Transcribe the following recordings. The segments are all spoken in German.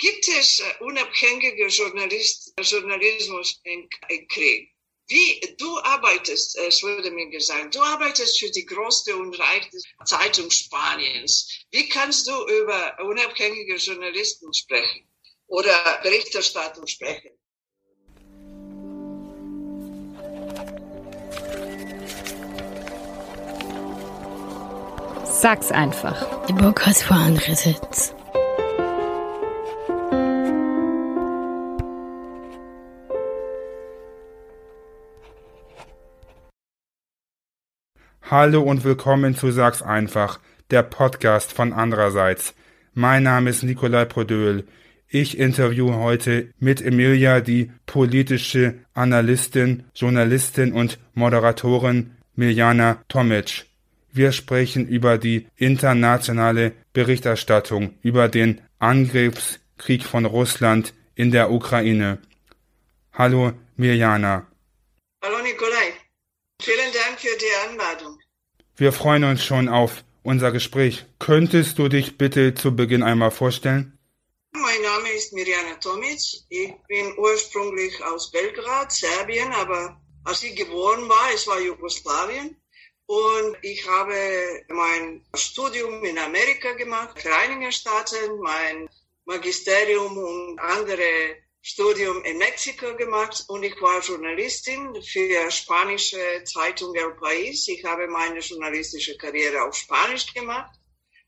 Gibt es unabhängige Journalist, Journalismus im Krieg? Wie du arbeitest, es wurde mir gesagt, du arbeitest für die größte und reichste Zeitung Spaniens. Wie kannst du über unabhängige Journalisten sprechen oder Berichterstattung sprechen? Sag's einfach. Der Bock hat vor andere Sitz. Hallo und willkommen zu Sag's einfach, der Podcast von andererseits. Mein Name ist Nikolai Prodöl. Ich interviewe heute mit Emilia die politische Analystin, Journalistin und Moderatorin Miljana Tomic. Wir sprechen über die internationale Berichterstattung über den Angriffskrieg von Russland in der Ukraine. Hallo Mirjana. Hallo Nikolai. Vielen Dank für die Einladung. Wir freuen uns schon auf unser Gespräch. Könntest du dich bitte zu Beginn einmal vorstellen? Mein Name ist Mirjana Tomic. Ich bin ursprünglich aus Belgrad, Serbien, aber als ich geboren war, es war Jugoslawien. Und ich habe mein Studium in Amerika gemacht, Vereinigten Staaten, mein Magisterium und andere Studium in Mexiko gemacht und ich war Journalistin für spanische Zeitung El País. Ich habe meine journalistische Karriere auf Spanisch gemacht,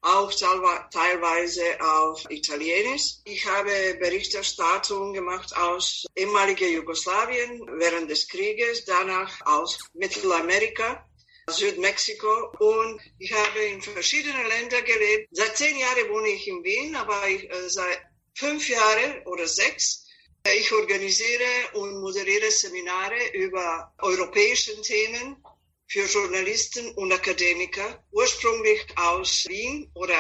auch teilweise auf Italienisch. Ich habe Berichterstattung gemacht aus ehemaliger Jugoslawien während des Krieges, danach aus Mittelamerika. Südmexiko und ich habe in verschiedenen Ländern gelebt. Seit zehn Jahren wohne ich in Wien, aber ich, äh, seit fünf Jahren oder sechs ich organisiere und moderiere Seminare über europäische Themen für Journalisten und Akademiker, ursprünglich aus Wien oder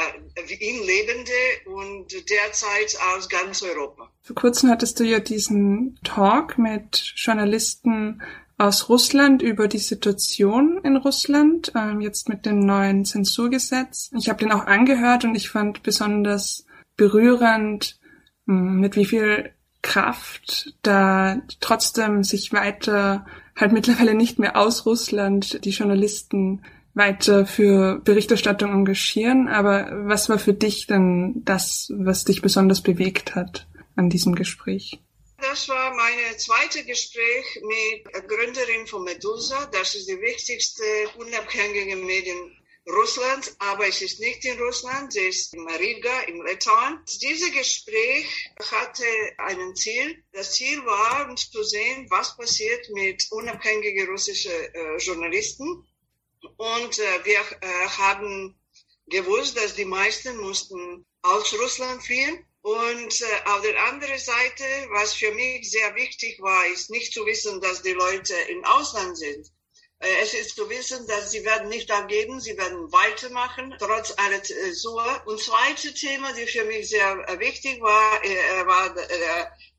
Wien Lebende und derzeit aus ganz Europa. Vor kurzem hattest du ja diesen Talk mit Journalisten aus Russland über die Situation in Russland, ähm, jetzt mit dem neuen Zensurgesetz. Ich habe den auch angehört und ich fand besonders berührend, mit wie viel Kraft, da trotzdem sich weiter halt mittlerweile nicht mehr aus Russland die Journalisten weiter für Berichterstattung engagieren. Aber was war für dich denn das, was dich besonders bewegt hat an diesem Gespräch? Das war mein zweites Gespräch mit Gründerin von Medusa. Das ist die wichtigste unabhängige Medien Russland, aber es ist nicht in Russland, es ist in Riga, in Litauen. Dieses Gespräch hatte ein Ziel. Das Ziel war, zu sehen, was passiert mit unabhängigen russischen äh, Journalisten. Und äh, wir äh, haben gewusst, dass die meisten mussten aus Russland fliehen. Und äh, auf der anderen Seite, was für mich sehr wichtig war, ist nicht zu wissen, dass die Leute im Ausland sind es ist zu wissen, dass sie werden nicht abgeben, sie werden weitermachen, trotz aller Zensur. Und zweite Thema, die für mich sehr äh, wichtig war, äh, war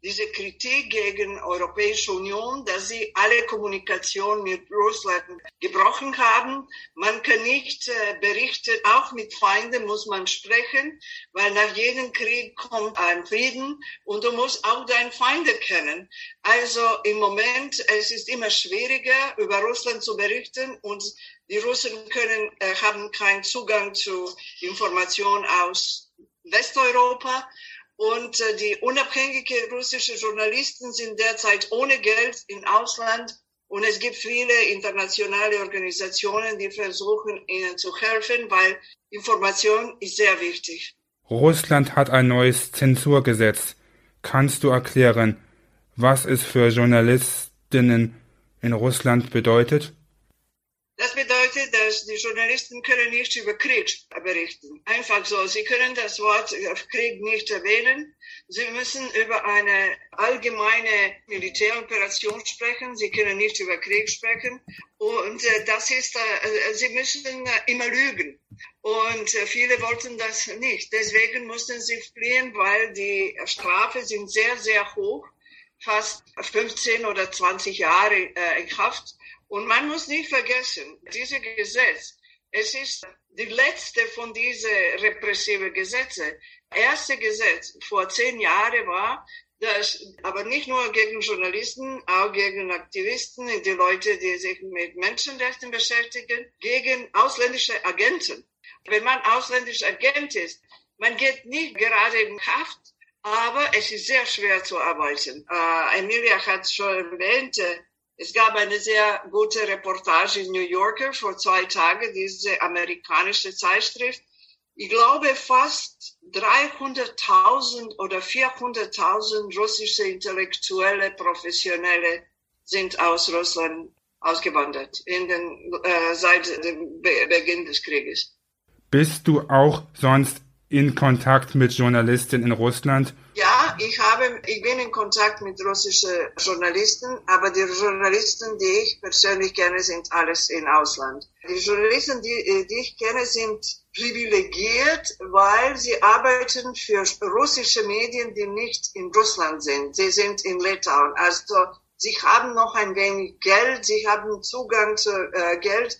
diese Kritik gegen Europäische Union, dass sie alle Kommunikation mit Russland gebrochen haben. Man kann nicht äh, berichten, auch mit Feinden muss man sprechen, weil nach jedem Krieg kommt ein Frieden und du musst auch deinen Feinde kennen. Also im Moment, es ist immer schwieriger, über Russland zu berichten und die Russen können, äh, haben keinen Zugang zu Informationen aus Westeuropa. Und äh, die unabhängigen russischen Journalisten sind derzeit ohne Geld im Ausland. Und es gibt viele internationale Organisationen, die versuchen, ihnen zu helfen, weil Information ist sehr wichtig. Russland hat ein neues Zensurgesetz. Kannst du erklären, was es für Journalistinnen in Russland bedeutet? Das bedeutet, dass die Journalisten können nicht über Krieg berichten. Einfach so. Sie können das Wort Krieg nicht erwähnen. Sie müssen über eine allgemeine Militäroperation sprechen. Sie können nicht über Krieg sprechen. Und äh, das ist, äh, sie müssen äh, immer lügen. Und äh, viele wollten das nicht. Deswegen mussten sie fliehen, weil die Strafe sind sehr, sehr hoch. Fast 15 oder 20 Jahre äh, in Kraft. Und man muss nicht vergessen, dieses Gesetz, es ist die letzte von diesen repressiven Gesetzen. erste Gesetz vor zehn Jahren war, das aber nicht nur gegen Journalisten, auch gegen Aktivisten, die Leute, die sich mit Menschenrechten beschäftigen, gegen ausländische Agenten. Wenn man ausländischer Agent ist, man geht nicht gerade in Haft, aber es ist sehr schwer zu arbeiten. Äh, Emilia hat schon erwähnt, äh, es gab eine sehr gute Reportage in New Yorker vor zwei Tagen, diese amerikanische Zeitschrift. Ich glaube, fast 300.000 oder 400.000 russische Intellektuelle, Professionelle sind aus Russland ausgewandert in den, äh, seit dem Be Beginn des Krieges. Bist du auch sonst in Kontakt mit Journalisten in Russland? Ja, ich habe, ich bin in Kontakt mit russischen Journalisten, aber die Journalisten, die ich persönlich kenne, sind alles in Ausland. Die Journalisten, die, die ich kenne, sind privilegiert, weil sie arbeiten für russische Medien, die nicht in Russland sind. Sie sind in Litauen. Also sie haben noch ein wenig Geld, sie haben Zugang zu äh, Geld,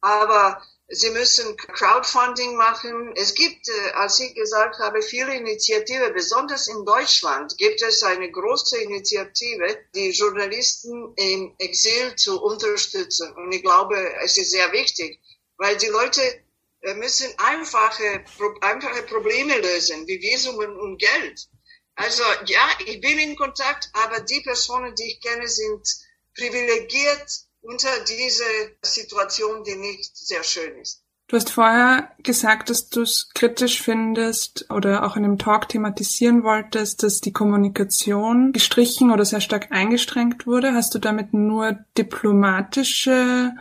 aber Sie müssen Crowdfunding machen. Es gibt, äh, als ich gesagt habe, viele Initiativen. Besonders in Deutschland gibt es eine große Initiative, die Journalisten im Exil zu unterstützen. Und ich glaube, es ist sehr wichtig, weil die Leute äh, müssen einfache, einfache Probleme lösen, wie Visum und Geld. Also ja, ich bin in Kontakt, aber die Personen, die ich kenne, sind privilegiert unter diese Situation, die nicht sehr schön ist. Du hast vorher gesagt, dass du es kritisch findest oder auch in dem Talk thematisieren wolltest, dass die Kommunikation gestrichen oder sehr stark eingeschränkt wurde. Hast du damit nur diplomatische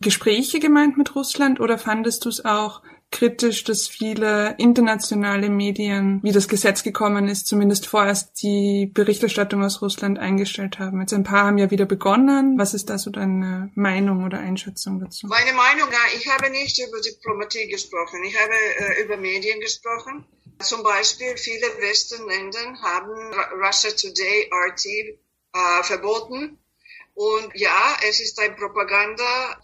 Gespräche gemeint mit Russland oder fandest du es auch kritisch, dass viele internationale Medien, wie das Gesetz gekommen ist, zumindest vorerst die Berichterstattung aus Russland eingestellt haben. Jetzt ein paar haben ja wieder begonnen. Was ist da so deine Meinung oder Einschätzung dazu? Meine Meinung, ich habe nicht über Diplomatie gesprochen. Ich habe äh, über Medien gesprochen. Zum Beispiel viele Westenländer haben Russia Today, RT, äh, verboten. Und ja, es ist ein Propaganda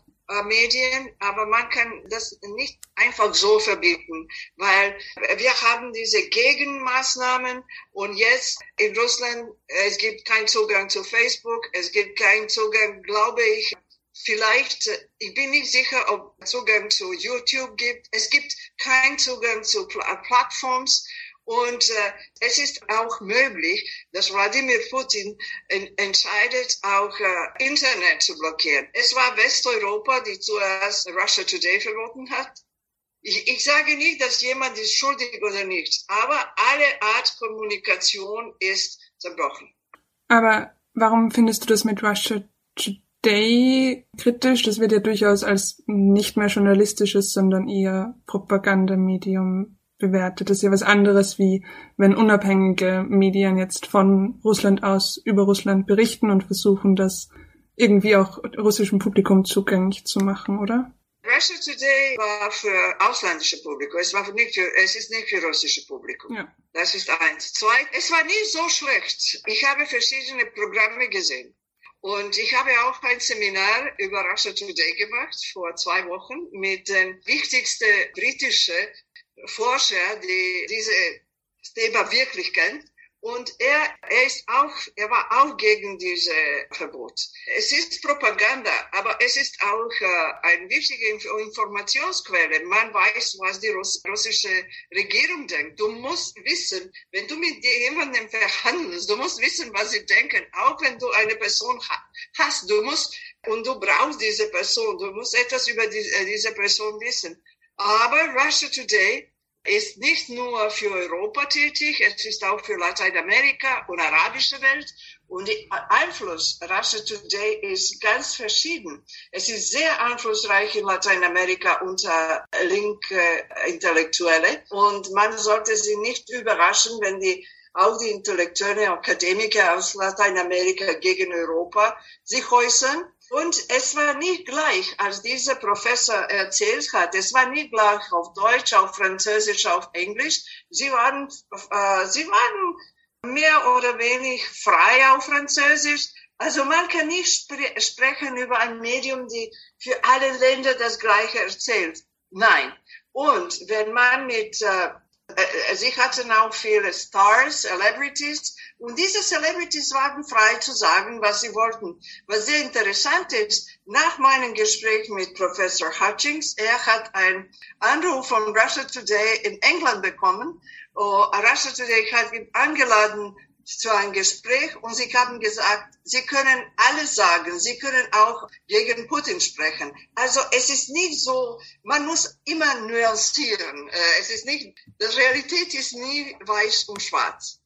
Medien, aber man kann das nicht einfach so verbieten, weil wir haben diese Gegenmaßnahmen und jetzt in Russland, es gibt keinen Zugang zu Facebook, es gibt keinen Zugang, glaube ich, vielleicht, ich bin nicht sicher, ob Zugang zu YouTube gibt. Es gibt keinen Zugang zu Plattforms und äh, es ist auch möglich, dass Wladimir Putin en entscheidet, auch äh, Internet zu blockieren. Es war Westeuropa, die zuerst Russia Today verboten hat. Ich, ich sage nicht, dass jemand ist schuldig oder nicht, aber alle Art Kommunikation ist zerbrochen. Aber warum findest du das mit Russia Today kritisch? Das wird ja durchaus als nicht mehr journalistisches, sondern eher Propagandamedium bewertet. Das ist ja was anderes, wie wenn unabhängige Medien jetzt von Russland aus über Russland berichten und versuchen, das irgendwie auch russischem Publikum zugänglich zu machen, oder? Russia Today war für ausländische Publikum. Es, war nicht für, es ist nicht für russische Publikum. Ja. Das ist eins. Zwei, es war nie so schlecht. Ich habe verschiedene Programme gesehen. Und ich habe auch ein Seminar über Russia Today gemacht vor zwei Wochen mit den wichtigsten britischen Forscher, die diese Thema wirklich kennt. Und er, er ist auch, er war auch gegen diese Verbot. Es ist Propaganda, aber es ist auch äh, eine wichtige Informationsquelle. Man weiß, was die Russ russische Regierung denkt. Du musst wissen, wenn du mit jemandem verhandelst, du musst wissen, was sie denken. Auch wenn du eine Person hast, du musst, und du brauchst diese Person, du musst etwas über die, äh, diese Person wissen. Aber Russia Today ist nicht nur für Europa tätig, es ist auch für Lateinamerika und arabische Welt. Und der Einfluss Russia Today ist ganz verschieden. Es ist sehr einflussreich in Lateinamerika unter linke Intellektuelle. Und man sollte sie nicht überraschen, wenn die auch die Intellektuelle Akademiker aus Lateinamerika gegen Europa sich äußern und es war nicht gleich, als dieser Professor erzählt hat, es war nicht gleich auf Deutsch, auf Französisch, auf Englisch. Sie waren, äh, sie waren mehr oder weniger frei auf Französisch. Also man kann nicht spre sprechen über ein Medium, die für alle Länder das Gleiche erzählt. Nein. Und wenn man mit äh, sie hatten auch viele Stars, Celebrities und diese Celebrities waren frei zu sagen, was sie wollten. Was sehr interessant ist, nach meinem Gespräch mit Professor Hutchings, er hat einen Anruf von Russia Today in England bekommen. Oh, Russia Today hat ihn eingeladen zu einem Gespräch und sie haben gesagt, sie können alles sagen, sie können auch gegen Putin sprechen. Also es ist nicht so, man muss immer nuancieren. Äh, es ist nicht, die Realität ist nie weiß und schwarz.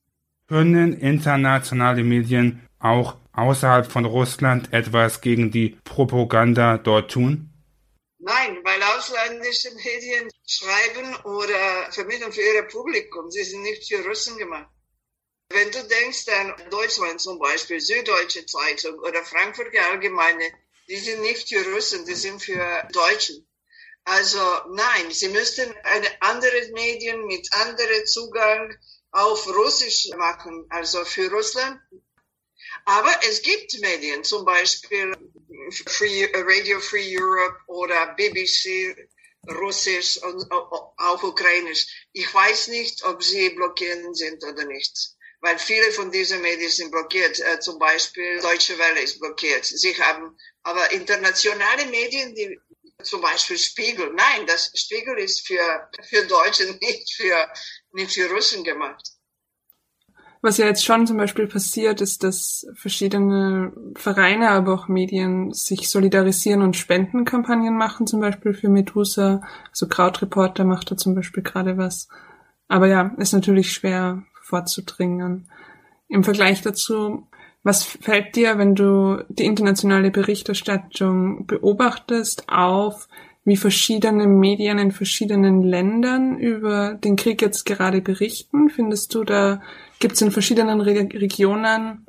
Können internationale Medien auch außerhalb von Russland etwas gegen die Propaganda dort tun? Nein, weil ausländische Medien schreiben oder vermitteln für ihr Publikum. Sie sind nicht für Russen gemacht. Wenn du denkst an Deutschland zum Beispiel, Süddeutsche Zeitung oder Frankfurter Allgemeine, die sind nicht für Russen, die sind für Deutschen. Also nein, sie müssten eine andere Medien mit anderem Zugang auf Russisch machen, also für Russland. Aber es gibt Medien, zum Beispiel Free, Radio Free Europe oder BBC Russisch und auch Ukrainisch. Ich weiß nicht, ob sie blockiert sind oder nicht weil viele von diesen Medien sind blockiert. Äh, zum Beispiel Deutsche Welle ist blockiert. Sie haben aber internationale Medien, die zum Beispiel Spiegel. Nein, das Spiegel ist für, für Deutsche, nicht für, nicht für Russen gemacht. Was ja jetzt schon zum Beispiel passiert, ist, dass verschiedene Vereine, aber auch Medien sich solidarisieren und Spendenkampagnen machen, zum Beispiel für Medusa. Also Krautreporter macht da zum Beispiel gerade was. Aber ja, ist natürlich schwer vorzudringen. Im Vergleich dazu, was fällt dir, wenn du die internationale Berichterstattung beobachtest, auf, wie verschiedene Medien in verschiedenen Ländern über den Krieg jetzt gerade berichten? Findest du, da gibt es in verschiedenen Re Regionen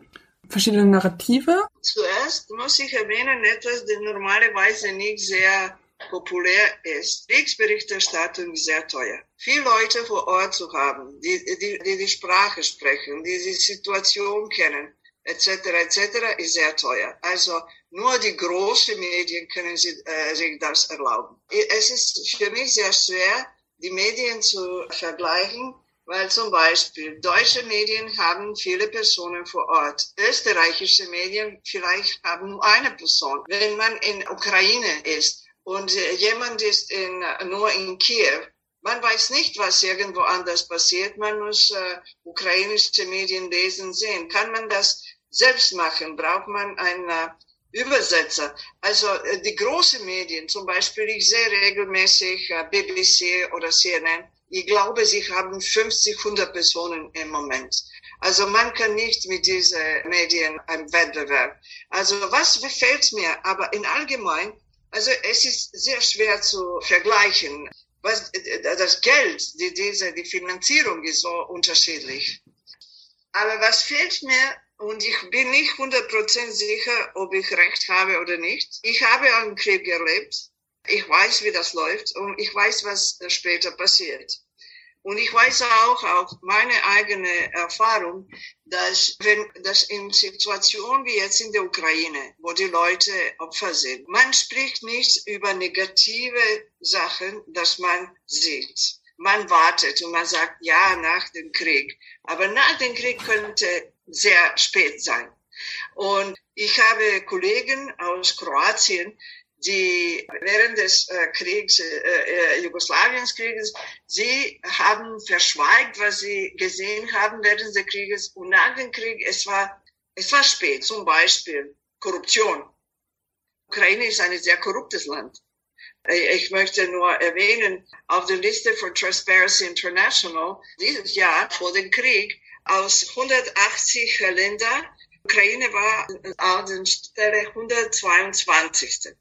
verschiedene Narrative? Zuerst muss ich erwähnen, etwas, das normalerweise nicht sehr populär ist. Kriegsberichterstattung ist sehr teuer. Viele Leute vor Ort zu haben, die die, die, die Sprache sprechen, die die Situation kennen, etc., etc., ist sehr teuer. Also nur die großen Medien können sich, äh, sich das erlauben. Es ist für mich sehr schwer, die Medien zu vergleichen, weil zum Beispiel deutsche Medien haben viele Personen vor Ort. Österreichische Medien vielleicht haben nur eine Person. Wenn man in Ukraine ist, und jemand ist in, nur in Kiew. Man weiß nicht, was irgendwo anders passiert. Man muss äh, ukrainische Medien lesen, sehen. Kann man das selbst machen? Braucht man einen äh, Übersetzer? Also äh, die großen Medien, zum Beispiel, ich sehe regelmäßig äh, BBC oder CNN. Ich glaube, sie haben 50, 100 Personen im Moment. Also man kann nicht mit diesen Medien einen Wettbewerb. Also was gefällt mir? Aber in allgemein, also es ist sehr schwer zu vergleichen. Was, das Geld, die, diese, die Finanzierung ist so unterschiedlich. Aber was fehlt mir, und ich bin nicht 100% sicher, ob ich recht habe oder nicht. Ich habe einen Krieg erlebt. Ich weiß, wie das läuft und ich weiß, was später passiert. Und ich weiß auch auch meine eigene Erfahrung, dass wenn das in Situationen wie jetzt in der Ukraine, wo die Leute Opfer sind, man spricht nicht über negative Sachen, dass man sieht. Man wartet und man sagt, ja, nach dem Krieg. Aber nach dem Krieg könnte sehr spät sein. Und ich habe Kollegen aus Kroatien, die während des äh, Kriegs, äh, äh, Jugoslawienskrieges, sie haben verschweigt, was sie gesehen haben während des Krieges und nach dem Krieg, es war, es war spät, zum Beispiel Korruption. Ukraine ist ein sehr korruptes Land. Äh, ich möchte nur erwähnen, auf der Liste von Transparency International dieses Jahr vor dem Krieg aus 180 Ländern, Ukraine war an der Stelle 122.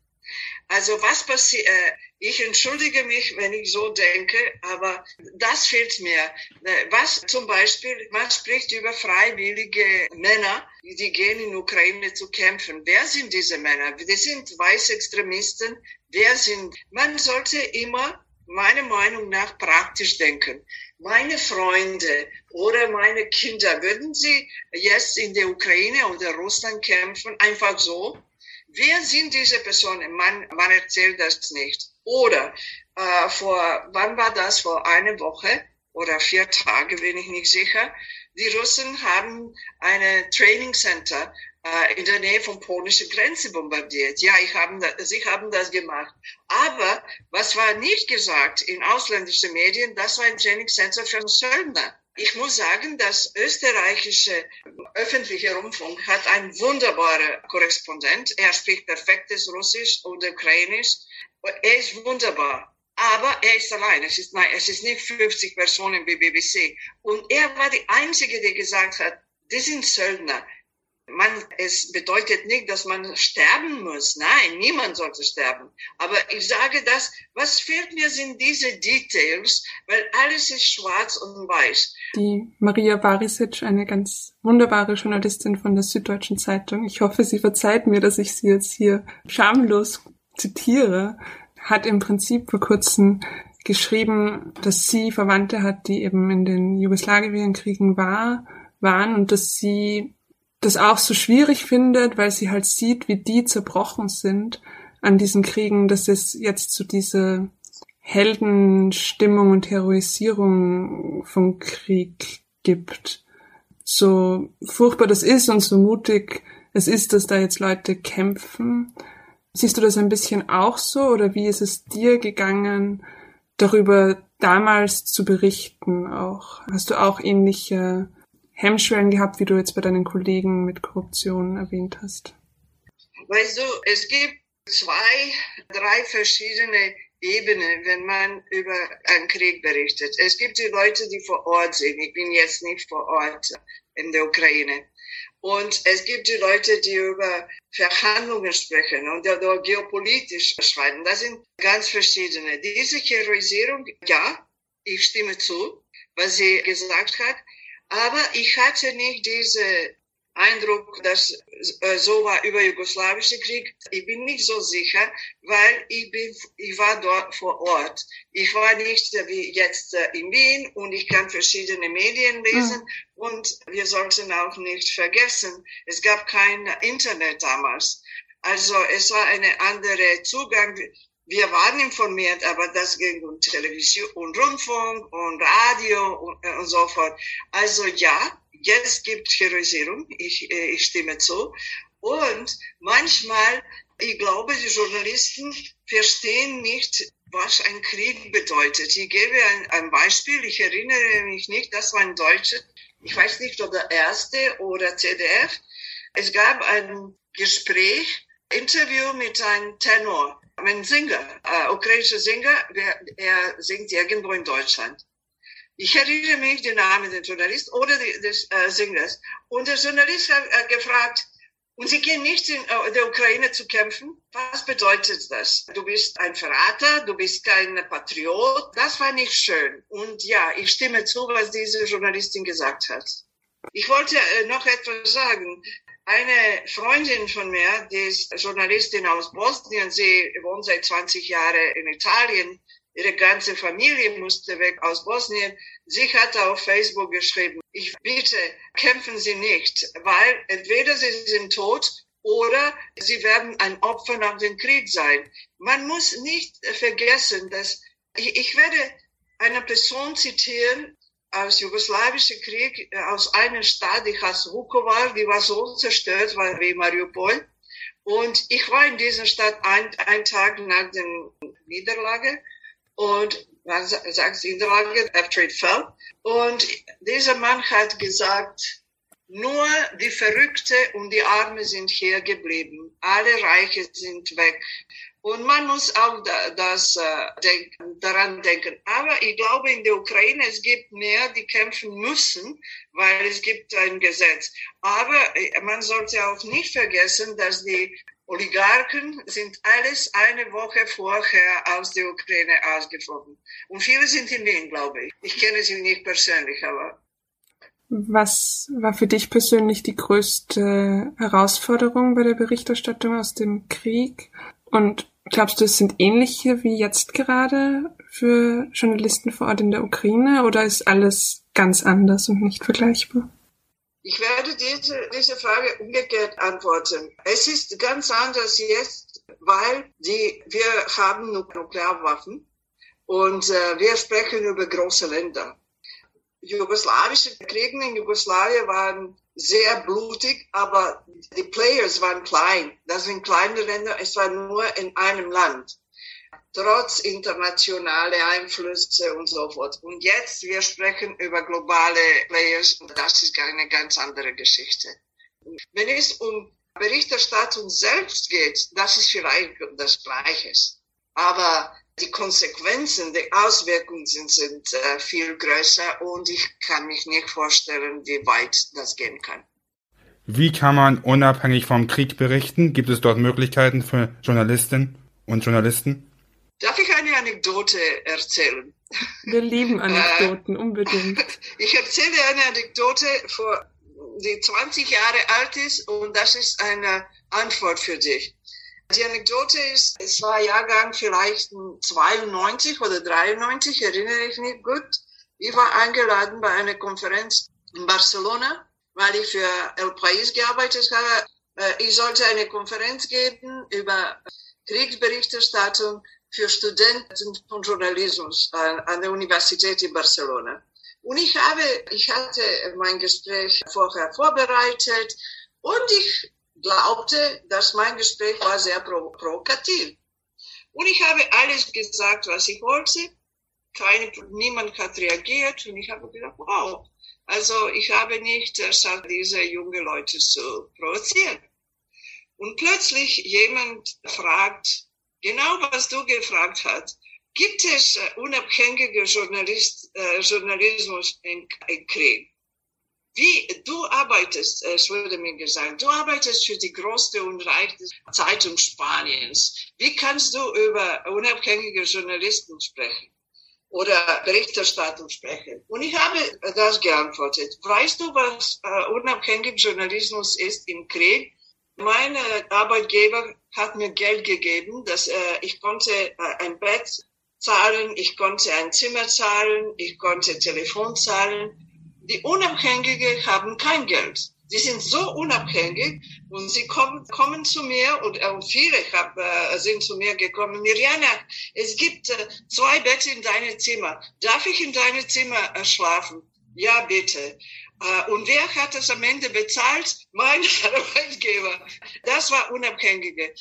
Also was passiert, äh, ich entschuldige mich, wenn ich so denke, aber das fehlt mir. Äh, was zum Beispiel, man spricht über freiwillige Männer, die gehen in Ukraine zu kämpfen. Wer sind diese Männer? Die sind weiße Extremisten. Wer sind, man sollte immer meiner Meinung nach praktisch denken. Meine Freunde oder meine Kinder, würden sie jetzt in der Ukraine oder Russland kämpfen, einfach so? Wer sind diese Personen? Man, man erzählt das nicht. Oder äh, vor, wann war das? Vor einer Woche oder vier Tage, bin ich nicht sicher. Die Russen haben eine Training Center äh, in der Nähe von polnischer Grenze bombardiert. Ja, ich haben da, sie haben das gemacht. Aber was war nicht gesagt in ausländischen Medien, das war ein Training Center für Söldner. Ich muss sagen, das österreichische öffentliche Rundfunk hat einen wunderbaren Korrespondent. Er spricht perfektes Russisch und Ukrainisch. Er ist wunderbar. Aber er ist allein. Es ist, nein, es ist nicht 50 Personen wie BBC. Und er war die Einzige, die gesagt hat, die sind Söldner. Man, es bedeutet nicht, dass man sterben muss. Nein, niemand sollte sterben. Aber ich sage das, was fehlt mir sind diese Details, weil alles ist schwarz und weiß. Die Maria Barisic, eine ganz wunderbare Journalistin von der Süddeutschen Zeitung. Ich hoffe, sie verzeiht mir, dass ich sie jetzt hier schamlos zitiere, hat im Prinzip vor kurzem geschrieben, dass sie Verwandte hat, die eben in den Jugoslawienkriegen war, waren und dass sie das auch so schwierig findet, weil sie halt sieht, wie die zerbrochen sind an diesen Kriegen, dass es jetzt so diese Heldenstimmung und Heroisierung vom Krieg gibt. So furchtbar das ist und so mutig es ist, dass da jetzt Leute kämpfen. Siehst du das ein bisschen auch so oder wie ist es dir gegangen, darüber damals zu berichten auch? Hast du auch ähnliche Hemmschwellen gehabt, wie du jetzt bei deinen Kollegen mit Korruption erwähnt hast? Weißt du, es gibt zwei, drei verschiedene Ebenen, wenn man über einen Krieg berichtet. Es gibt die Leute, die vor Ort sind. Ich bin jetzt nicht vor Ort in der Ukraine. Und es gibt die Leute, die über Verhandlungen sprechen und oder geopolitisch schreiben. Das sind ganz verschiedene. Diese Heroisierung, ja, ich stimme zu, was sie gesagt hat. Aber ich hatte nicht diesen Eindruck, dass äh, so war über jugoslawische Krieg. Ich bin nicht so sicher, weil ich bin, ich war dort vor Ort. Ich war nicht wie jetzt äh, in Wien und ich kann verschiedene Medien lesen mhm. und wir sollten auch nicht vergessen, es gab kein Internet damals. Also es war eine andere Zugang wir waren informiert, aber das ging um Television und Rundfunk und Radio und, äh, und so fort. Also ja, jetzt gibt Heroisierung, ich, äh, ich stimme zu. Und manchmal, ich glaube, die Journalisten verstehen nicht, was ein Krieg bedeutet. Ich gebe ein, ein Beispiel, ich erinnere mich nicht, das war ein Deutscher, ich weiß nicht, ob der erste oder CDF. Es gab ein Gespräch, Interview mit einem Tenor ein Sänger, äh, ukrainischer Sänger, der, er singt irgendwo in Deutschland. Ich erinnere mich den Namen des Journalisten oder des äh, Sängers. Und der Journalist hat äh, gefragt, und Sie gehen nicht in äh, der Ukraine zu kämpfen? Was bedeutet das? Du bist ein Verrater, du bist kein Patriot. Das war nicht schön. Und ja, ich stimme zu, was diese Journalistin gesagt hat. Ich wollte äh, noch etwas sagen. Eine Freundin von mir, die ist Journalistin aus Bosnien, sie wohnt seit 20 Jahren in Italien. Ihre ganze Familie musste weg aus Bosnien. Sie hat auf Facebook geschrieben, ich bitte, kämpfen Sie nicht, weil entweder Sie sind tot oder Sie werden ein Opfer nach dem Krieg sein. Man muss nicht vergessen, dass ich, ich werde eine Person zitieren, aus jugoslawischen Krieg äh, aus einer Stadt, die heißt Vukovar, die war so zerstört war wie Mariupol. Und ich war in dieser Stadt ein, ein Tag nach der Niederlage und man sagt Niederlage, after it fell. Und dieser Mann hat gesagt, nur die Verrückte und die Arme sind hier geblieben. Alle Reiche sind weg. Und man muss auch das äh, daran denken. Aber ich glaube, in der Ukraine es gibt mehr, die kämpfen müssen, weil es gibt ein Gesetz. Aber äh, man sollte auch nicht vergessen, dass die Oligarchen sind alles eine Woche vorher aus der Ukraine ausgeflogen. Und viele sind in Wien, glaube ich. Ich kenne sie nicht persönlich, aber. Was war für dich persönlich die größte Herausforderung bei der Berichterstattung aus dem Krieg? Und Glaubst du, es sind ähnliche wie jetzt gerade für Journalisten vor Ort in der Ukraine oder ist alles ganz anders und nicht vergleichbar? Ich werde diese, diese Frage umgekehrt antworten. Es ist ganz anders jetzt, weil die, wir haben Nuklearwaffen und äh, wir sprechen über große Länder. Jugoslawische Kriege in Jugoslawien waren sehr blutig, aber die Players waren klein. Das sind kleine Länder, es war nur in einem Land. Trotz internationale Einflüsse und so fort. Und jetzt, wir sprechen über globale Players und das ist eine ganz andere Geschichte. Wenn es um Berichterstattung selbst geht, das ist vielleicht das Gleiche. Aber die Konsequenzen, die Auswirkungen sind, sind äh, viel größer und ich kann mich nicht vorstellen, wie weit das gehen kann. Wie kann man unabhängig vom Krieg berichten? Gibt es dort Möglichkeiten für Journalistinnen und Journalisten? Darf ich eine Anekdote erzählen? Wir lieben Anekdoten, unbedingt. Ich erzähle eine Anekdote, vor, die 20 Jahre alt ist und das ist eine Antwort für dich. Die Anekdote ist, es war Jahrgang vielleicht 92 oder 93, erinnere ich nicht gut. Ich war eingeladen bei einer Konferenz in Barcelona, weil ich für El País gearbeitet habe. Äh, ich sollte eine Konferenz geben über Kriegsberichterstattung für Studenten von Journalismus an der Universität in Barcelona. Und ich habe, ich hatte mein Gespräch vorher vorbereitet und ich glaubte, dass mein Gespräch war sehr provokativ. Und ich habe alles gesagt, was ich wollte. Keine, niemand hat reagiert und ich habe gedacht, wow. Also ich habe nicht geschafft, diese jungen Leute zu provozieren. Und plötzlich jemand fragt, genau was du gefragt hast, gibt es unabhängige Journalist, äh, Journalismus in, in Krieg? Wie du arbeitest, es wurde mir gesagt, du arbeitest für die größte und reichste Zeitung Spaniens. Wie kannst du über unabhängige Journalisten sprechen? Oder Berichterstattung sprechen? Und ich habe das geantwortet. Weißt du, was äh, unabhängiger Journalismus ist im Krieg? Mein Arbeitgeber hat mir Geld gegeben, dass äh, ich konnte äh, ein Bett zahlen, ich konnte ein Zimmer zahlen, ich konnte Telefon zahlen die Unabhängige haben kein Geld. Sie sind so unabhängig und sie kommen, kommen zu mir und äh, viele hab, äh, sind zu mir gekommen. Mirjana, es gibt äh, zwei Betten in deinem Zimmer. Darf ich in deinem Zimmer äh, schlafen? Ja, bitte. Äh, und wer hat das am Ende bezahlt? Mein Arbeitgeber. Das war Unabhängige.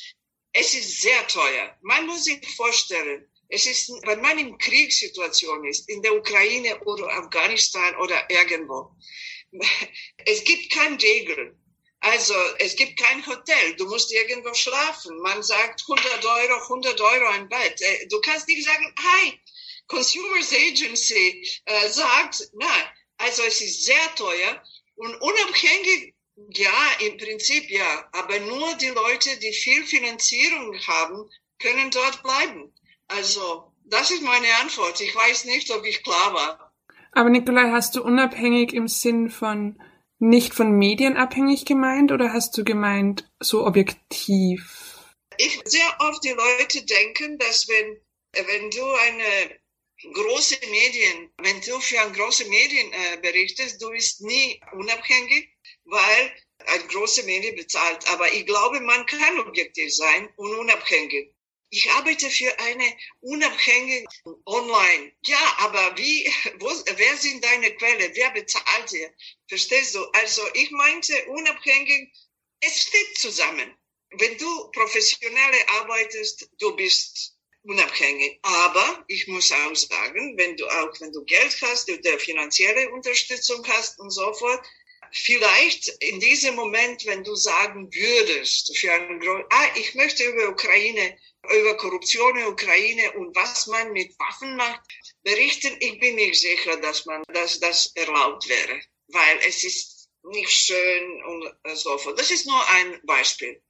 Es ist sehr teuer. Man muss sich vorstellen, es ist, wenn man in Kriegssituation ist, in der Ukraine oder Afghanistan oder irgendwo, es gibt keine Regeln. Also es gibt kein Hotel, du musst irgendwo schlafen. Man sagt 100 Euro, 100 Euro ein Bett. Äh, du kannst nicht sagen, hi, Consumers Agency äh, sagt, nein. Also es ist sehr teuer und unabhängig, ja, im Prinzip ja, aber nur die Leute, die viel Finanzierung haben, können dort bleiben. Also, das ist meine Antwort. Ich weiß nicht, ob ich klar war. Aber Nikolai, hast du unabhängig im Sinn von nicht von Medien abhängig gemeint oder hast du gemeint so objektiv? Ich sehr oft die Leute denken, dass wenn wenn du eine große Medien, wenn du für eine große Medien äh, berichtest, du bist nie unabhängig, weil eine große Medien bezahlt. Aber ich glaube, man kann objektiv sein und unabhängig ich arbeite für eine unabhängige Online. Ja, aber wie, wo, wer sind deine Quelle? Wer bezahlt dir? Verstehst du? Also ich meinte unabhängig, es steht zusammen. Wenn du professionell arbeitest, du bist unabhängig. Aber ich muss auch sagen, wenn du auch, wenn du Geld hast, du finanzielle Unterstützung hast und so fort, vielleicht in diesem Moment, wenn du sagen würdest, für einen ah, ich möchte über Ukraine über Korruption in Ukraine und was man mit Waffen macht, berichten, ich bin nicht sicher, dass man, dass das erlaubt wäre, weil es ist nicht schön und so fort. Das ist nur ein Beispiel.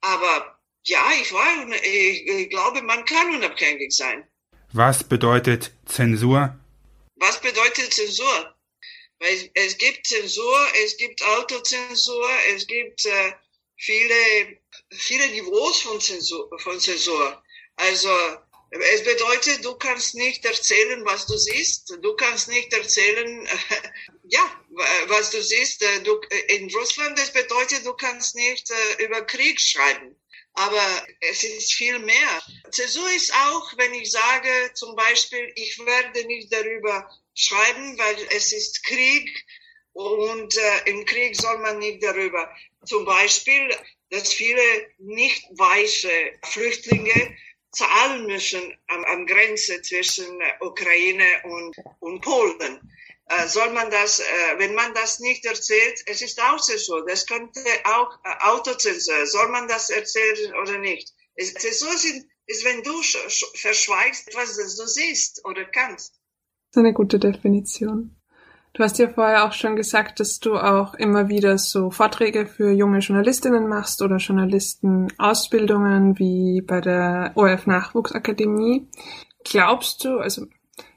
Aber ja, ich, war, ich, ich glaube, man kann unabhängig sein. Was bedeutet Zensur? Was bedeutet Zensur? Weil es gibt Zensur, es gibt Autozensur, es gibt äh, viele, viele Niveaus von Zensur, von Zensur. Also, es bedeutet, du kannst nicht erzählen, was du siehst. Du kannst nicht erzählen, ja, was du siehst. Du, in Russland, das bedeutet, du kannst nicht äh, über Krieg schreiben. Aber es ist viel mehr. Zensur ist auch, wenn ich sage, zum Beispiel, ich werde nicht darüber schreiben, weil es ist Krieg und äh, im Krieg soll man nicht darüber. Zum Beispiel, dass viele nicht weiße Flüchtlinge zahlen müssen am, am Grenze zwischen äh, Ukraine und, und Polen. Äh, soll man das, äh, wenn man das nicht erzählt, es ist auch so, das könnte auch äh, Autozensur, soll man das erzählen oder nicht? Es, ist so, ist, wenn du verschweigst, was du siehst oder kannst. Das ist eine gute Definition. Du hast ja vorher auch schon gesagt, dass du auch immer wieder so Vorträge für junge Journalistinnen machst oder Journalistenausbildungen wie bei der ORF Nachwuchsakademie. Glaubst du, also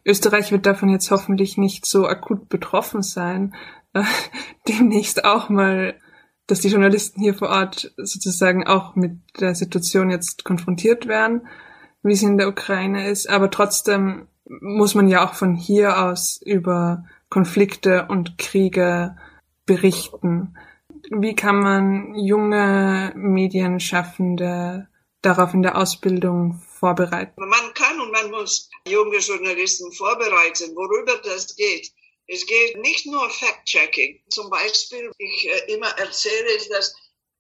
Österreich wird davon jetzt hoffentlich nicht so akut betroffen sein, äh, demnächst auch mal, dass die Journalisten hier vor Ort sozusagen auch mit der Situation jetzt konfrontiert werden, wie sie in der Ukraine ist, aber trotzdem muss man ja auch von hier aus über Konflikte und Kriege berichten. Wie kann man junge Medienschaffende darauf in der Ausbildung vorbereiten? Man kann und man muss junge Journalisten vorbereiten, worüber das geht. Es geht nicht nur Fact-Checking. Zum Beispiel, ich äh, immer erzähle, dass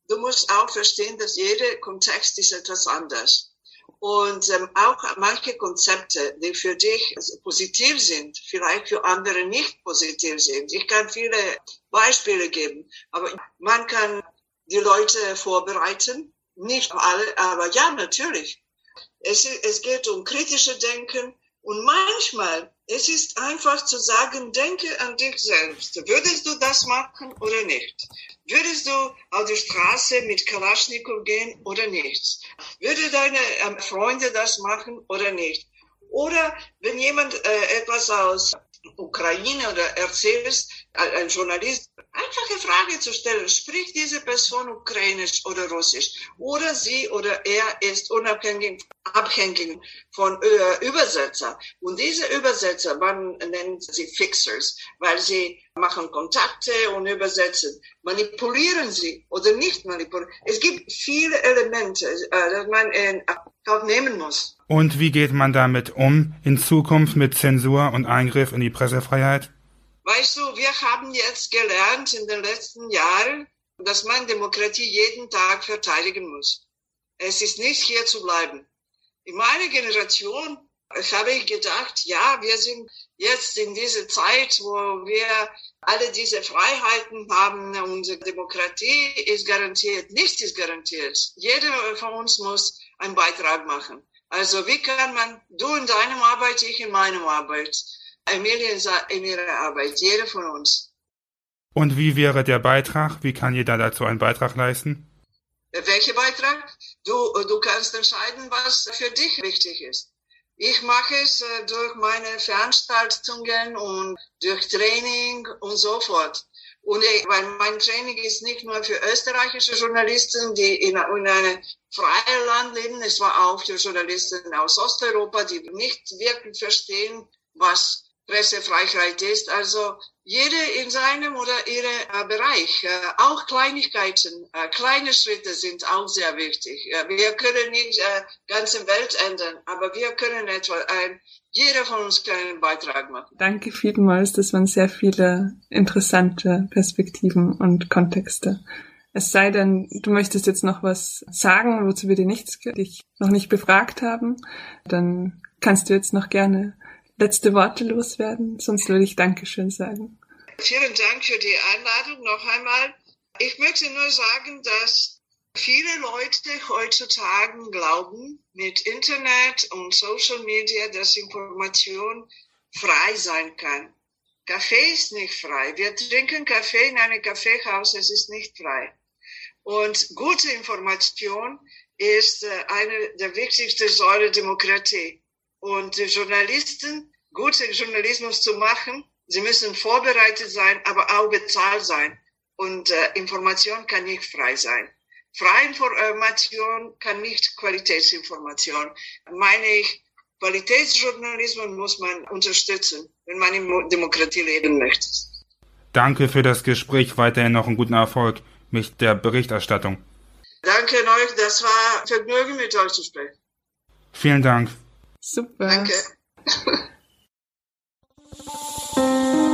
du musst auch verstehen, dass jeder Kontext ist etwas anders. Und ähm, auch manche Konzepte, die für dich positiv sind, vielleicht für andere nicht positiv sind. Ich kann viele Beispiele geben, aber man kann die Leute vorbereiten, nicht alle, aber ja, natürlich. Es, es geht um kritische Denken und manchmal es ist einfach zu sagen, denke an dich selbst. Würdest du das machen oder nicht? Würdest du auf die Straße mit Kalaschnikow gehen oder nicht? Würde deine ähm, Freunde das machen oder nicht? Oder wenn jemand äh, etwas aus Ukraine oder erzählst, ein Journalist, einfache Frage zu stellen, spricht diese Person ukrainisch oder russisch? Oder sie oder er ist unabhängig, abhängig von äh, Übersetzer. Und diese Übersetzer, man nennt sie Fixers, weil sie machen Kontakte und übersetzen. Manipulieren sie oder nicht manipulieren? Es gibt viele Elemente, äh, die man in Kauf nehmen muss. Und wie geht man damit um in Zukunft mit Zensur und Eingriff in die Pressefreiheit? Weißt du, wir haben jetzt gelernt in den letzten Jahren, dass man Demokratie jeden Tag verteidigen muss. Es ist nicht hier zu bleiben. In meiner Generation habe ich gedacht, ja, wir sind jetzt in dieser Zeit, wo wir alle diese Freiheiten haben. Unsere Demokratie ist garantiert. Nichts ist garantiert. Jeder von uns muss einen Beitrag machen. Also wie kann man, du in deinem Arbeit, ich in meiner Arbeit, Emilie in ihrer Arbeit, jeder von uns. Und wie wäre der Beitrag? Wie kann jeder dazu einen Beitrag leisten? Welcher Beitrag? Du, du kannst entscheiden, was für dich wichtig ist. Ich mache es äh, durch meine Veranstaltungen und durch Training und so fort. Und weil mein Training ist nicht nur für österreichische Journalisten, die in, in einem freien Land leben, es war auch für Journalisten aus Osteuropa, die nicht wirklich verstehen, was Pressefreiheit ist. Also jede in seinem oder ihrem äh, Bereich. Äh, auch Kleinigkeiten, äh, kleine Schritte sind auch sehr wichtig. wir können nicht äh, ganze Welt ändern, aber wir können etwa ein, jeder von uns einen Beitrag machen. Danke vielmals. Das waren sehr viele interessante Perspektiven und Kontexte. Es sei denn, du möchtest jetzt noch was sagen, wozu wir dir nichts, dich noch nicht befragt haben, dann kannst du jetzt noch gerne letzte Worte loswerden? Sonst würde ich Dankeschön sagen. Vielen Dank für die Einladung noch einmal. Ich möchte nur sagen, dass viele Leute heutzutage glauben, mit Internet und Social Media, dass Information frei sein kann. Kaffee ist nicht frei. Wir trinken Kaffee in einem Kaffeehaus, es ist nicht frei. Und gute Information ist äh, eine der wichtigsten Säulen Demokratie. Und die Journalisten guten Journalismus zu machen, sie müssen vorbereitet sein, aber auch bezahlt sein. Und äh, Information kann nicht frei sein. Freie Information kann nicht Qualitätsinformation. Meine ich, Qualitätsjournalismus muss man unterstützen, wenn man in Demokratie leben möchte. Danke für das Gespräch. Weiterhin noch einen guten Erfolg mit der Berichterstattung. Danke euch. Das war ein Vergnügen, mit euch zu sprechen. Vielen Dank. Super. Danke.